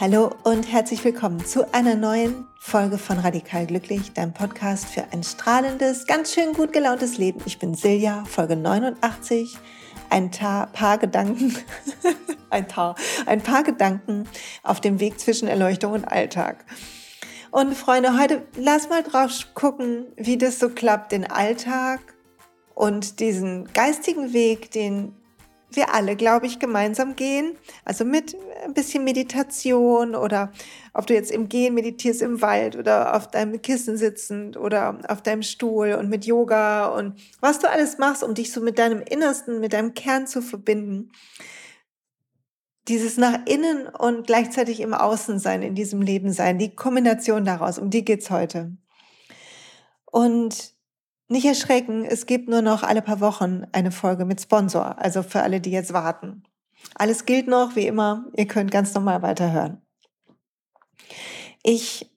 Hallo und herzlich willkommen zu einer neuen Folge von Radikal Glücklich, deinem Podcast für ein strahlendes, ganz schön gut gelauntes Leben. Ich bin Silja, Folge 89. Ein paar Gedanken, ein, paar, ein paar Gedanken auf dem Weg zwischen Erleuchtung und Alltag. Und Freunde, heute lass mal drauf gucken, wie das so klappt, den Alltag und diesen geistigen Weg, den wir alle, glaube ich, gemeinsam gehen. Also mit ein bisschen Meditation oder ob du jetzt im Gehen meditierst im Wald oder auf deinem Kissen sitzend oder auf deinem Stuhl und mit Yoga und was du alles machst, um dich so mit deinem Innersten, mit deinem Kern zu verbinden. Dieses nach innen und gleichzeitig im Außen sein, in diesem Leben sein, die Kombination daraus, um die geht's heute. Und nicht erschrecken, es gibt nur noch alle paar Wochen eine Folge mit Sponsor, also für alle, die jetzt warten. Alles gilt noch, wie immer, ihr könnt ganz normal weiterhören. Ich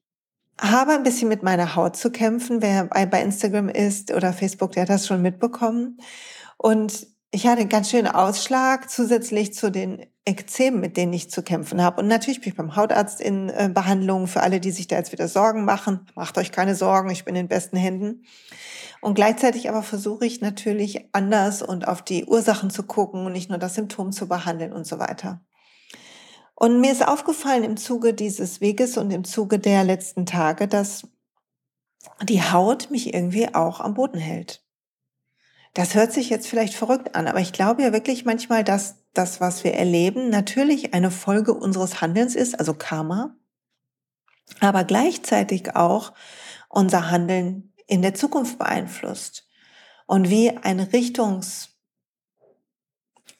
habe ein bisschen mit meiner Haut zu kämpfen. Wer bei Instagram ist oder Facebook, der hat das schon mitbekommen. Und ich hatte einen ganz schönen Ausschlag zusätzlich zu den Ekzemen, mit denen ich zu kämpfen habe. Und natürlich bin ich beim Hautarzt in äh, Behandlung für alle, die sich da jetzt wieder Sorgen machen. Macht euch keine Sorgen, ich bin in besten Händen. Und gleichzeitig aber versuche ich natürlich anders und auf die Ursachen zu gucken und nicht nur das Symptom zu behandeln und so weiter. Und mir ist aufgefallen im Zuge dieses Weges und im Zuge der letzten Tage, dass die Haut mich irgendwie auch am Boden hält. Das hört sich jetzt vielleicht verrückt an, aber ich glaube ja wirklich manchmal, dass das, was wir erleben, natürlich eine Folge unseres Handelns ist, also Karma, aber gleichzeitig auch unser Handeln in der Zukunft beeinflusst und wie ein Richtungs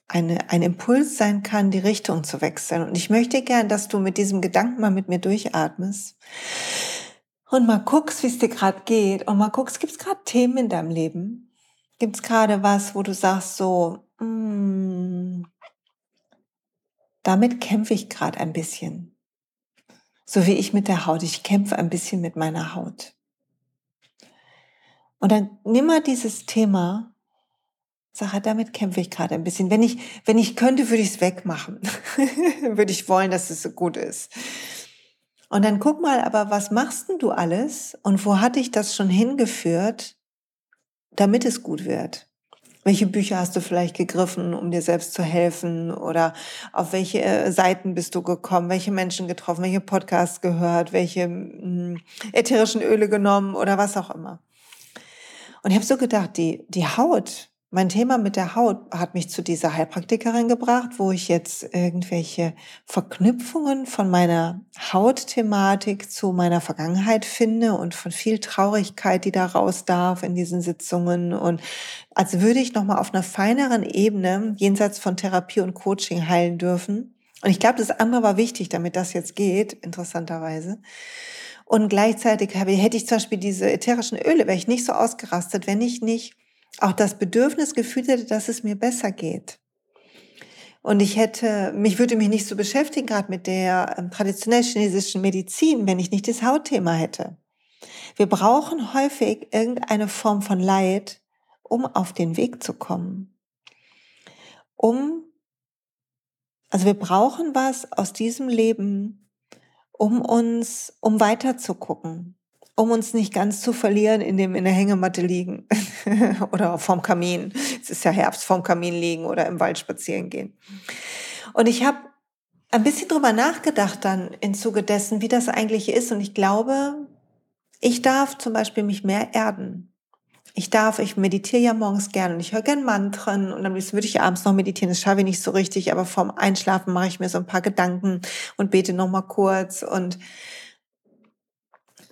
eine, ein Impuls sein kann, die Richtung zu wechseln. Und ich möchte gern, dass du mit diesem Gedanken mal mit mir durchatmest und mal guckst, wie es dir gerade geht und mal guckst, gibt es gerade Themen in deinem Leben? Gibt es gerade was, wo du sagst so, mm, damit kämpfe ich gerade ein bisschen. So wie ich mit der Haut. Ich kämpfe ein bisschen mit meiner Haut. Und dann nimm mal dieses Thema, sag, damit kämpfe ich gerade ein bisschen. Wenn ich, wenn ich könnte, würde ich es wegmachen. würde ich wollen, dass es so gut ist. Und dann guck mal, aber was machst denn du alles und wo hat dich das schon hingeführt, damit es gut wird? Welche Bücher hast du vielleicht gegriffen, um dir selbst zu helfen? Oder auf welche äh, Seiten bist du gekommen? Welche Menschen getroffen? Welche Podcasts gehört? Welche hm, ätherischen Öle genommen oder was auch immer? Und ich habe so gedacht, die, die Haut, mein Thema mit der Haut hat mich zu dieser Heilpraktikerin gebracht, wo ich jetzt irgendwelche Verknüpfungen von meiner Hautthematik zu meiner Vergangenheit finde und von viel Traurigkeit, die da raus darf in diesen Sitzungen und als würde ich nochmal auf einer feineren Ebene jenseits von Therapie und Coaching heilen dürfen. Und ich glaube, das andere war wichtig, damit das jetzt geht, interessanterweise. Und gleichzeitig hätte ich zum Beispiel diese ätherischen Öle, wäre ich nicht so ausgerastet, wenn ich nicht auch das Bedürfnis gefühlt hätte, dass es mir besser geht. Und ich hätte, mich würde mich nicht so beschäftigen, gerade mit der ähm, traditionell chinesischen Medizin, wenn ich nicht das Hautthema hätte. Wir brauchen häufig irgendeine Form von Leid, um auf den Weg zu kommen. Um, also wir brauchen was aus diesem Leben, um uns, um weiter zu gucken, um uns nicht ganz zu verlieren, in dem in der Hängematte liegen oder vorm Kamin. Es ist ja Herbst, vorm Kamin liegen oder im Wald spazieren gehen. Und ich habe ein bisschen drüber nachgedacht dann im Zuge dessen, wie das eigentlich ist. Und ich glaube, ich darf zum Beispiel mich mehr erden. Ich darf, ich meditiere ja morgens gerne und ich höre gern Mantren und dann würde ich abends noch meditieren. Das schaffe ich nicht so richtig, aber vorm Einschlafen mache ich mir so ein paar Gedanken und bete noch mal kurz und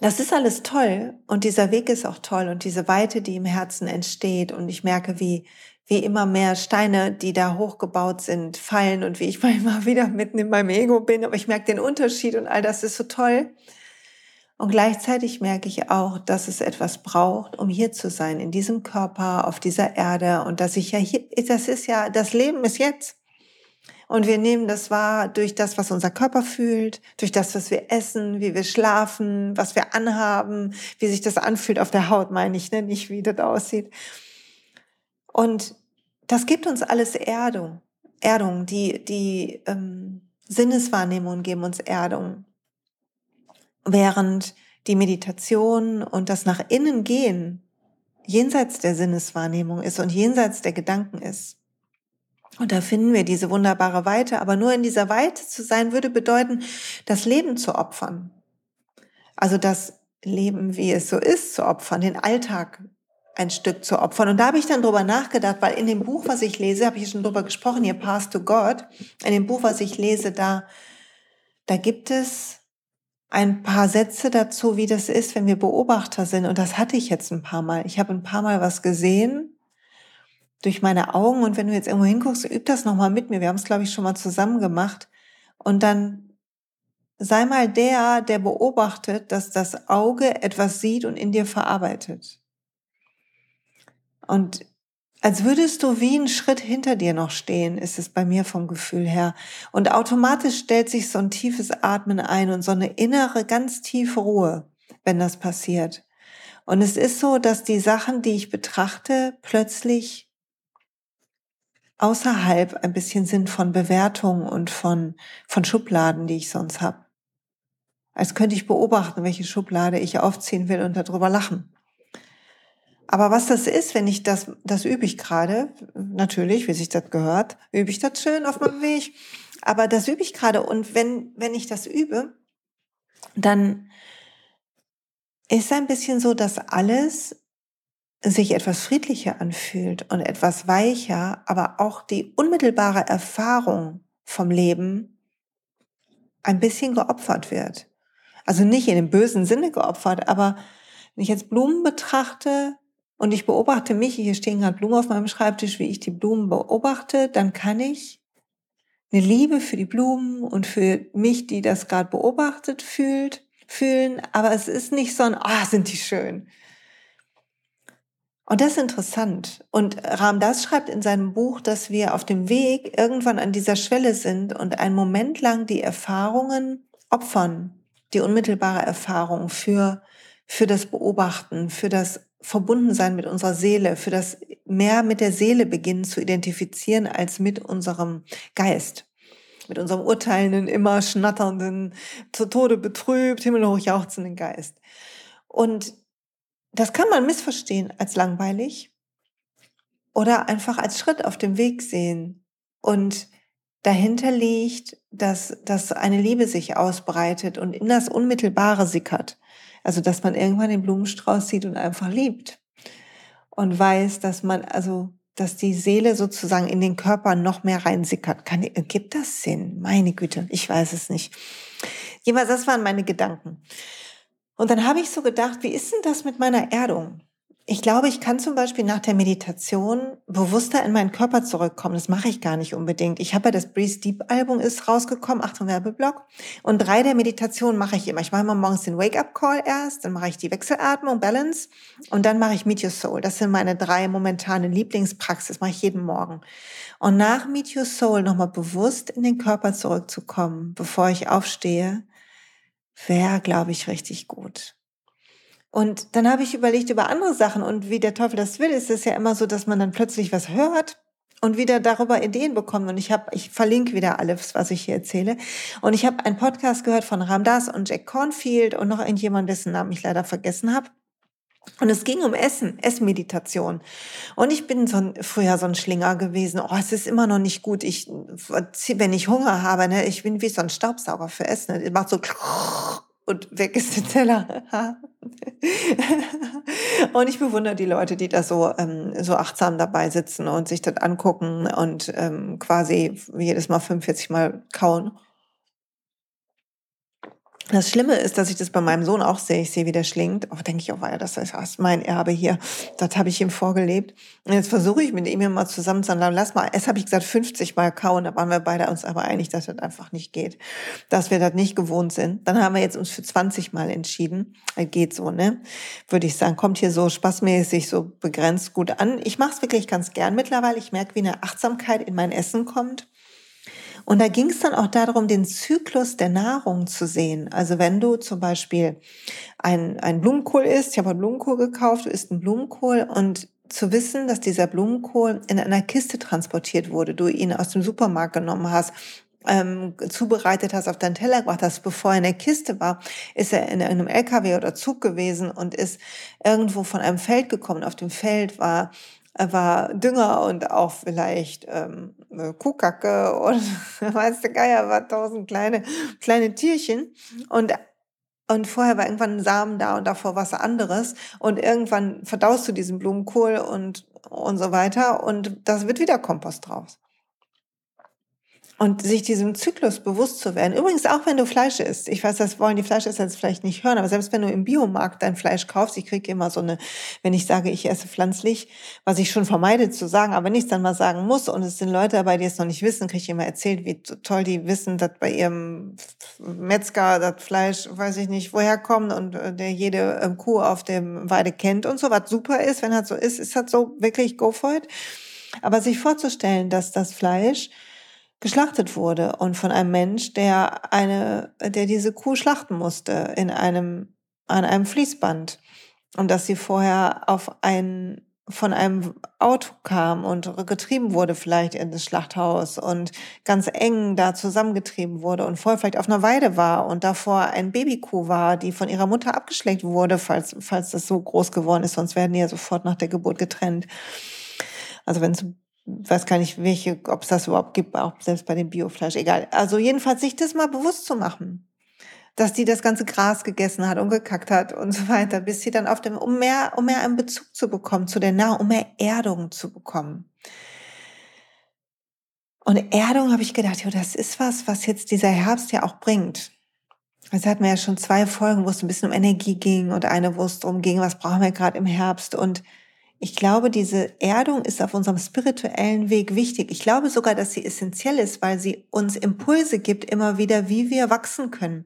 das ist alles toll und dieser Weg ist auch toll und diese Weite, die im Herzen entsteht und ich merke, wie wie immer mehr Steine, die da hochgebaut sind, fallen und wie ich mal wieder mitten in meinem Ego bin, aber ich merke den Unterschied und all das ist so toll. Und gleichzeitig merke ich auch, dass es etwas braucht, um hier zu sein, in diesem Körper, auf dieser Erde. Und dass ich ja hier, das ist ja, das Leben ist jetzt. Und wir nehmen das wahr durch das, was unser Körper fühlt, durch das, was wir essen, wie wir schlafen, was wir anhaben, wie sich das anfühlt auf der Haut, meine ich, ne? nicht wie das aussieht. Und das gibt uns alles Erdung, Erdung, die, die ähm, Sinneswahrnehmungen geben uns Erdung. Während die Meditation und das nach innen gehen jenseits der Sinneswahrnehmung ist und jenseits der Gedanken ist. Und da finden wir diese wunderbare Weite. Aber nur in dieser Weite zu sein, würde bedeuten, das Leben zu opfern. Also das Leben, wie es so ist, zu opfern, den Alltag ein Stück zu opfern. Und da habe ich dann drüber nachgedacht, weil in dem Buch, was ich lese, habe ich schon drüber gesprochen, hier Path to God, in dem Buch, was ich lese, da, da gibt es ein paar Sätze dazu, wie das ist, wenn wir Beobachter sind. Und das hatte ich jetzt ein paar Mal. Ich habe ein paar Mal was gesehen durch meine Augen. Und wenn du jetzt irgendwo hinguckst, üb das nochmal mit mir. Wir haben es, glaube ich, schon mal zusammen gemacht. Und dann sei mal der, der beobachtet, dass das Auge etwas sieht und in dir verarbeitet. Und als würdest du wie einen Schritt hinter dir noch stehen, ist es bei mir vom Gefühl her. Und automatisch stellt sich so ein tiefes Atmen ein und so eine innere, ganz tiefe Ruhe, wenn das passiert. Und es ist so, dass die Sachen, die ich betrachte, plötzlich außerhalb ein bisschen sind von Bewertungen und von, von Schubladen, die ich sonst habe. Als könnte ich beobachten, welche Schublade ich aufziehen will und darüber lachen. Aber was das ist, wenn ich das, das übe ich gerade, natürlich, wie sich das gehört, übe ich das schön auf meinem Weg. Aber das übe ich gerade. Und wenn, wenn ich das übe, dann ist ein bisschen so, dass alles sich etwas friedlicher anfühlt und etwas weicher, aber auch die unmittelbare Erfahrung vom Leben ein bisschen geopfert wird. Also nicht in dem bösen Sinne geopfert, aber wenn ich jetzt Blumen betrachte, und ich beobachte mich, hier stehen gerade Blumen auf meinem Schreibtisch, wie ich die Blumen beobachte, dann kann ich eine Liebe für die Blumen und für mich, die das gerade beobachtet fühlt, fühlen, aber es ist nicht so ein, ah, sind die schön. Und das ist interessant. Und Ram Das schreibt in seinem Buch, dass wir auf dem Weg irgendwann an dieser Schwelle sind und einen Moment lang die Erfahrungen opfern, die unmittelbare Erfahrung für, für das Beobachten, für das verbunden sein mit unserer Seele, für das mehr mit der Seele beginnen zu identifizieren als mit unserem Geist. Mit unserem urteilenden, immer schnatternden, zu Tode betrübt, himmelhoch jauchzenden Geist. Und das kann man missverstehen als langweilig oder einfach als Schritt auf dem Weg sehen. Und dahinter liegt, dass, dass eine Liebe sich ausbreitet und in das Unmittelbare sickert. Also, dass man irgendwann den Blumenstrauß sieht und einfach liebt. Und weiß, dass man, also, dass die Seele sozusagen in den Körper noch mehr reinsickert. Kann, gibt das Sinn? Meine Güte, ich weiß es nicht. Jedenfalls, das waren meine Gedanken. Und dann habe ich so gedacht, wie ist denn das mit meiner Erdung? Ich glaube, ich kann zum Beispiel nach der Meditation bewusster in meinen Körper zurückkommen. Das mache ich gar nicht unbedingt. Ich habe ja das Breeze Deep Album ist rausgekommen, Achtung Werbeblock. Und drei der Meditationen mache ich immer. Ich mache immer morgens den Wake-up Call erst, dann mache ich die Wechselatmung, Balance und dann mache ich Meet Your Soul. Das sind meine drei momentanen Lieblingspraxis, mache ich jeden Morgen. Und nach Meet Your Soul nochmal bewusst in den Körper zurückzukommen, bevor ich aufstehe, wäre, glaube ich, richtig gut. Und dann habe ich überlegt über andere Sachen und wie der Teufel das will, ist es ja immer so, dass man dann plötzlich was hört und wieder darüber Ideen bekommt. Und ich habe, ich verlinke wieder alles, was ich hier erzähle. Und ich habe einen Podcast gehört von Ramdas und Jack Cornfield und noch irgendjemand, dessen Namen ich leider vergessen habe. Und es ging um Essen, Essmeditation. Und ich bin so ein, früher so ein Schlinger gewesen. Oh, es ist immer noch nicht gut. Ich, wenn ich Hunger habe, ne, ich bin wie so ein Staubsauger für Essen. Es macht so und weg ist der Teller. und ich bewundere die Leute, die da so, ähm, so achtsam dabei sitzen und sich das angucken und ähm, quasi jedes Mal 45 Mal kauen. Das Schlimme ist, dass ich das bei meinem Sohn auch sehe. Ich sehe, wie der schlingt. Oh, denke ich auch, ja, das ist mein Erbe hier. Das habe ich ihm vorgelebt. Und jetzt versuche ich mit ihm mal zusammen zu sagen, lass mal, es habe ich gesagt, 50 Mal kauen. Da waren wir beide uns aber einig, dass das einfach nicht geht. Dass wir das nicht gewohnt sind. Dann haben wir jetzt uns für 20 Mal entschieden. Geht so, ne? Würde ich sagen. Kommt hier so spaßmäßig, so begrenzt gut an. Ich mache es wirklich ganz gern mittlerweile. Ich merke, wie eine Achtsamkeit in mein Essen kommt. Und da ging es dann auch darum, den Zyklus der Nahrung zu sehen. Also wenn du zum Beispiel ein, ein Blumenkohl isst, ich habe einen Blumenkohl gekauft, du isst einen Blumenkohl und zu wissen, dass dieser Blumenkohl in einer Kiste transportiert wurde, du ihn aus dem Supermarkt genommen hast, ähm, zubereitet hast, auf deinen Teller gebracht hast, bevor er in der Kiste war, ist er in einem LKW oder Zug gewesen und ist irgendwo von einem Feld gekommen. Auf dem Feld war war Dünger und auch vielleicht ähm, Kuhkacke und weißt du, Geier war tausend kleine, kleine Tierchen und und vorher war irgendwann ein Samen da und davor was anderes. Und irgendwann verdaust du diesen Blumenkohl und, und so weiter. Und das wird wieder Kompost draus und sich diesem Zyklus bewusst zu werden. Übrigens auch, wenn du Fleisch isst. Ich weiß, das wollen die Fleischesser jetzt vielleicht nicht hören, aber selbst wenn du im Biomarkt dein Fleisch kaufst, ich kriege immer so eine, wenn ich sage, ich esse pflanzlich, was ich schon vermeide zu sagen, aber es dann mal sagen muss und es sind Leute dabei, die es noch nicht wissen, kriege ich immer erzählt, wie toll die wissen, dass bei ihrem Metzger das Fleisch, weiß ich nicht, woher kommt und äh, der jede ähm, Kuh auf dem Weide kennt und so, was super ist, wenn das so ist, ist das so wirklich go for it. Aber sich vorzustellen, dass das Fleisch geschlachtet wurde und von einem Mensch, der eine, der diese Kuh schlachten musste in einem, an einem Fließband und dass sie vorher auf ein, von einem Auto kam und getrieben wurde vielleicht in das Schlachthaus und ganz eng da zusammengetrieben wurde und vorher vielleicht auf einer Weide war und davor ein Babykuh war, die von ihrer Mutter abgeschleckt wurde, falls, falls das so groß geworden ist, sonst werden die ja sofort nach der Geburt getrennt. Also wenn es weiß gar nicht, welche, ob es das überhaupt gibt, auch selbst bei dem Biofleisch, egal. Also jedenfalls sich das mal bewusst zu machen, dass die das ganze Gras gegessen hat und gekackt hat und so weiter, bis sie dann auf dem, um mehr, um mehr einen Bezug zu bekommen zu der Nahrung, um mehr Erdung zu bekommen. Und Erdung habe ich gedacht, jo, das ist was, was jetzt dieser Herbst ja auch bringt. Also hatten wir ja schon zwei Folgen, wo es ein bisschen um Energie ging und eine, wo es darum ging, was brauchen wir gerade im Herbst und ich glaube, diese Erdung ist auf unserem spirituellen Weg wichtig. Ich glaube sogar, dass sie essentiell ist, weil sie uns Impulse gibt, immer wieder, wie wir wachsen können.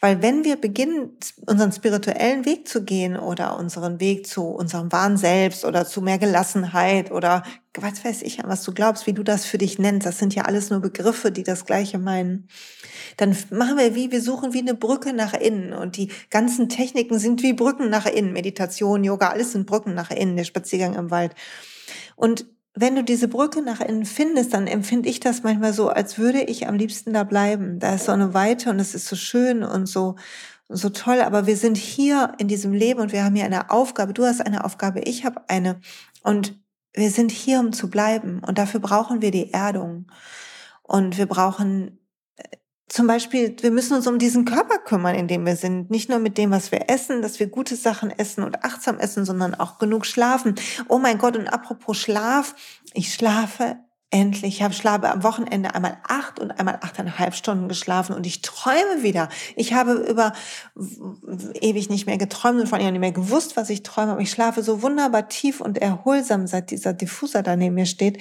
Weil wenn wir beginnen, unseren spirituellen Weg zu gehen oder unseren Weg zu unserem wahren Selbst oder zu mehr Gelassenheit oder was weiß ich, was du glaubst, wie du das für dich nennst, das sind ja alles nur Begriffe, die das Gleiche meinen, dann machen wir wie, wir suchen wie eine Brücke nach innen und die ganzen Techniken sind wie Brücken nach innen, Meditation, Yoga, alles sind Brücken nach innen, der Spaziergang im Wald. Und wenn du diese Brücke nach innen findest, dann empfinde ich das manchmal so, als würde ich am liebsten da bleiben. Da ist so eine Weite und es ist so schön und so, so toll, aber wir sind hier in diesem Leben und wir haben hier eine Aufgabe. Du hast eine Aufgabe, ich habe eine. Und wir sind hier, um zu bleiben. Und dafür brauchen wir die Erdung. Und wir brauchen äh, zum Beispiel, wir müssen uns um diesen Körper kümmern, in dem wir sind. Nicht nur mit dem, was wir essen, dass wir gute Sachen essen und achtsam essen, sondern auch genug schlafen. Oh mein Gott, und apropos Schlaf, ich schlafe endlich. Ich habe schlafe am Wochenende einmal acht und einmal achteinhalb Stunden geschlafen und ich träume wieder. Ich habe über ewig nicht mehr geträumt und vor allem nicht mehr gewusst, was ich träume, aber ich schlafe so wunderbar tief und erholsam, seit dieser Diffuser da neben mir steht,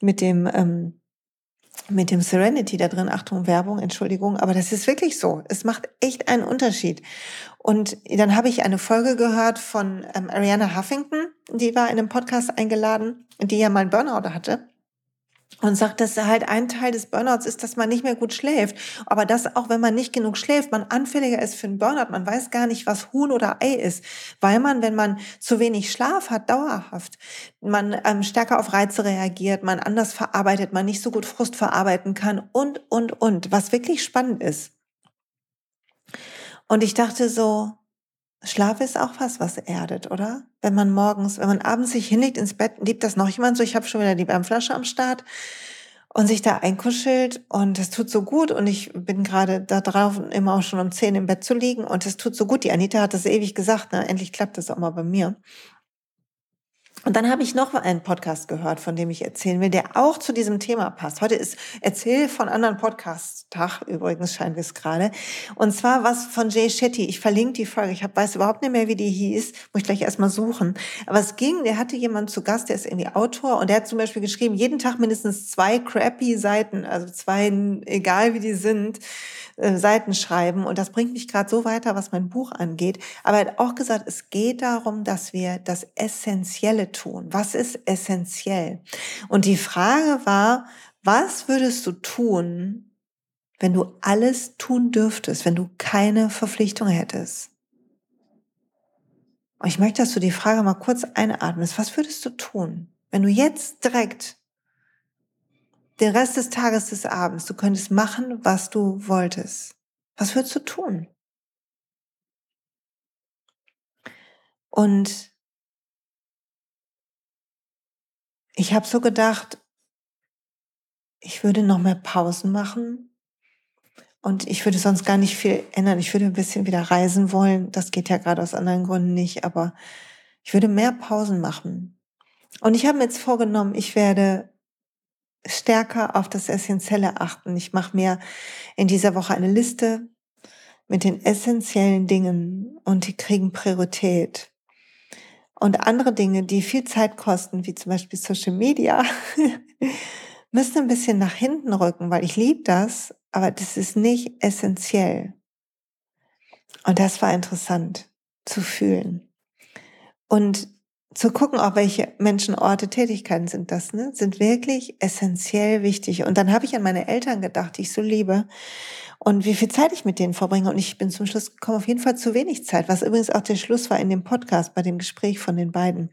mit dem, ähm, mit dem Serenity da drin. Achtung, Werbung, Entschuldigung, aber das ist wirklich so. Es macht echt einen Unterschied. Und dann habe ich eine Folge gehört von ähm, Ariana Huffington, die war in einem Podcast eingeladen, die ja mal einen Burnout hatte und sagt, dass halt ein Teil des Burnouts ist, dass man nicht mehr gut schläft. Aber dass auch wenn man nicht genug schläft, man anfälliger ist für einen Burnout. Man weiß gar nicht, was Huhn oder Ei ist, weil man, wenn man zu wenig Schlaf hat, dauerhaft, man ähm, stärker auf Reize reagiert, man anders verarbeitet, man nicht so gut Frust verarbeiten kann und, und, und, was wirklich spannend ist. Und ich dachte so, Schlaf ist auch was, was erdet, oder? Wenn man morgens, wenn man abends sich hinlegt ins Bett, liebt das noch jemand so, ich habe schon wieder die Wärmflasche am Start und sich da einkuschelt und es tut so gut und ich bin gerade da drauf, immer auch schon um zehn im Bett zu liegen und es tut so gut. Die Anita hat das ewig gesagt, ne? endlich klappt das auch mal bei mir. Und dann habe ich noch einen Podcast gehört, von dem ich erzählen will, der auch zu diesem Thema passt. Heute ist Erzähl von anderen Podcast-Tag, übrigens scheint es gerade. Und zwar was von Jay Shetty. Ich verlinke die Folge. Ich hab, weiß überhaupt nicht mehr, wie die hieß. Muss ich gleich erstmal suchen. Aber es ging, der hatte jemanden zu Gast, der ist irgendwie Autor und der hat zum Beispiel geschrieben, jeden Tag mindestens zwei crappy Seiten, also zwei, egal wie die sind, äh, Seiten schreiben. Und das bringt mich gerade so weiter, was mein Buch angeht. Aber er hat auch gesagt, es geht darum, dass wir das Essentielle tun. Was ist essentiell? Und die Frage war, was würdest du tun, wenn du alles tun dürftest, wenn du keine Verpflichtung hättest? Und ich möchte, dass du die Frage mal kurz einatmest. Was würdest du tun, wenn du jetzt direkt den Rest des Tages, des Abends, du könntest machen, was du wolltest. Was würdest du tun? Und ich habe so gedacht, ich würde noch mehr Pausen machen und ich würde sonst gar nicht viel ändern. Ich würde ein bisschen wieder reisen wollen. Das geht ja gerade aus anderen Gründen nicht, aber ich würde mehr Pausen machen. Und ich habe mir jetzt vorgenommen, ich werde stärker auf das Essentielle achten. Ich mache mir in dieser Woche eine Liste mit den essentiellen Dingen und die kriegen Priorität. Und andere Dinge, die viel Zeit kosten, wie zum Beispiel Social Media, müssen ein bisschen nach hinten rücken, weil ich liebe das, aber das ist nicht essentiell. Und das war interessant zu fühlen. Und zu gucken, auch welche Menschen, Orte, Tätigkeiten sind das, ne? sind wirklich essentiell wichtig. Und dann habe ich an meine Eltern gedacht, die ich so liebe und wie viel Zeit ich mit denen verbringe. Und ich bin zum Schluss gekommen, auf jeden Fall zu wenig Zeit, was übrigens auch der Schluss war in dem Podcast, bei dem Gespräch von den beiden.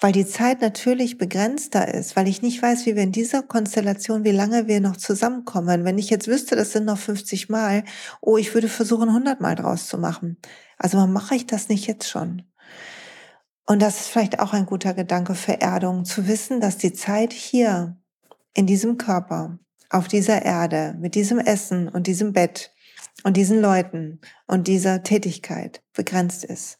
Weil die Zeit natürlich begrenzter ist, weil ich nicht weiß, wie wir in dieser Konstellation, wie lange wir noch zusammenkommen. Wenn ich jetzt wüsste, das sind noch 50 Mal, oh, ich würde versuchen, 100 Mal draus zu machen. Also mache ich das nicht jetzt schon? Und das ist vielleicht auch ein guter Gedanke für Erdung, zu wissen, dass die Zeit hier in diesem Körper, auf dieser Erde, mit diesem Essen und diesem Bett und diesen Leuten und dieser Tätigkeit begrenzt ist.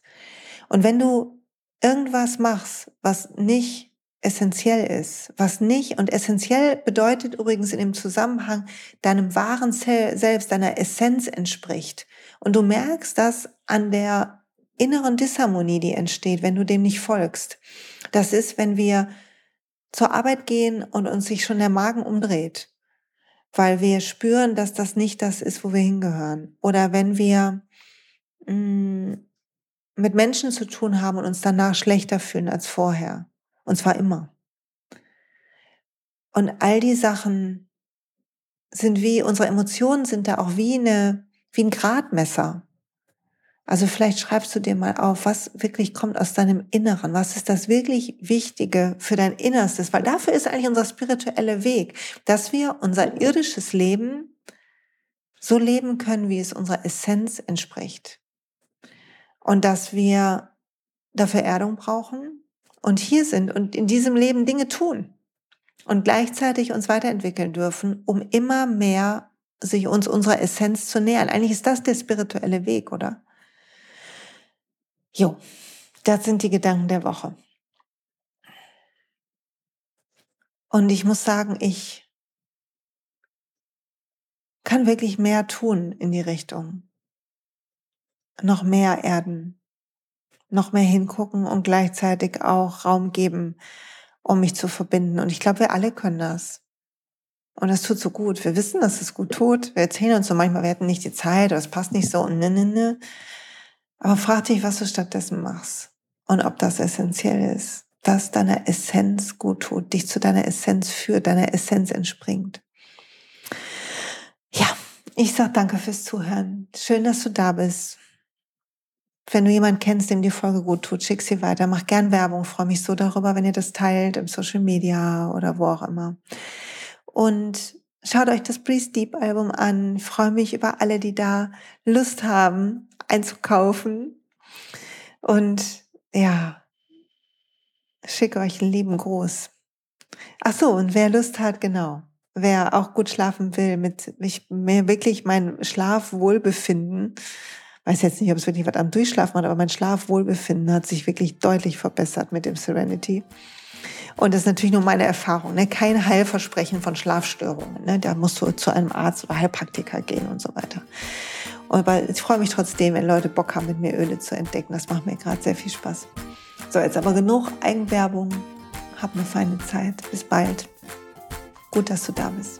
Und wenn du irgendwas machst, was nicht essentiell ist, was nicht, und essentiell bedeutet übrigens in dem Zusammenhang deinem wahren Selbst, deiner Essenz entspricht, und du merkst das an der inneren Disharmonie, die entsteht, wenn du dem nicht folgst. Das ist, wenn wir zur Arbeit gehen und uns sich schon der Magen umdreht, weil wir spüren, dass das nicht das ist, wo wir hingehören. Oder wenn wir mh, mm, mit Menschen zu tun haben und uns danach schlechter fühlen als vorher. Und zwar immer. Und all die Sachen sind wie, unsere Emotionen sind da auch wie eine, wie ein Gradmesser. Also vielleicht schreibst du dir mal auf, was wirklich kommt aus deinem Inneren, was ist das wirklich Wichtige für dein Innerstes, weil dafür ist eigentlich unser spiritueller Weg, dass wir unser irdisches Leben so leben können, wie es unserer Essenz entspricht. Und dass wir dafür Erdung brauchen und hier sind und in diesem Leben Dinge tun und gleichzeitig uns weiterentwickeln dürfen, um immer mehr sich uns unserer Essenz zu nähern. Eigentlich ist das der spirituelle Weg, oder? Jo, das sind die Gedanken der Woche. Und ich muss sagen, ich kann wirklich mehr tun in die Richtung. Noch mehr erden, noch mehr hingucken und gleichzeitig auch Raum geben, um mich zu verbinden. Und ich glaube, wir alle können das. Und das tut so gut. Wir wissen, dass es gut tut. Wir erzählen uns so manchmal, wir hätten nicht die Zeit oder es passt nicht so und ne, ne, ne. Aber frag dich, was du stattdessen machst und ob das essentiell ist, was deiner Essenz gut tut, dich zu deiner Essenz führt, deiner Essenz entspringt. Ja, ich sag danke fürs Zuhören. Schön, dass du da bist. Wenn du jemanden kennst, dem die Folge gut tut, schick sie weiter. Mach gern Werbung. Freue mich so darüber, wenn ihr das teilt im Social Media oder wo auch immer. Und schaut euch das Breeze Deep Album an. Ich freue mich über alle, die da Lust haben, einzukaufen. Und ja, schicke euch einen lieben Gruß. Ach so, und wer Lust hat, genau, wer auch gut schlafen will, mit mich, mir wirklich mein Schlafwohlbefinden, weiß jetzt nicht, ob es wirklich was am Durchschlafen hat, aber mein Schlafwohlbefinden hat sich wirklich deutlich verbessert mit dem Serenity. Und das ist natürlich nur meine Erfahrung, ne? kein Heilversprechen von Schlafstörungen. Ne? Da musst du zu einem Arzt oder Heilpraktiker gehen und so weiter. Aber ich freue mich trotzdem, wenn Leute Bock haben, mit mir Öle zu entdecken. Das macht mir gerade sehr viel Spaß. So, jetzt aber genug Eigenwerbung. Hab eine feine Zeit. Bis bald. Gut, dass du da bist.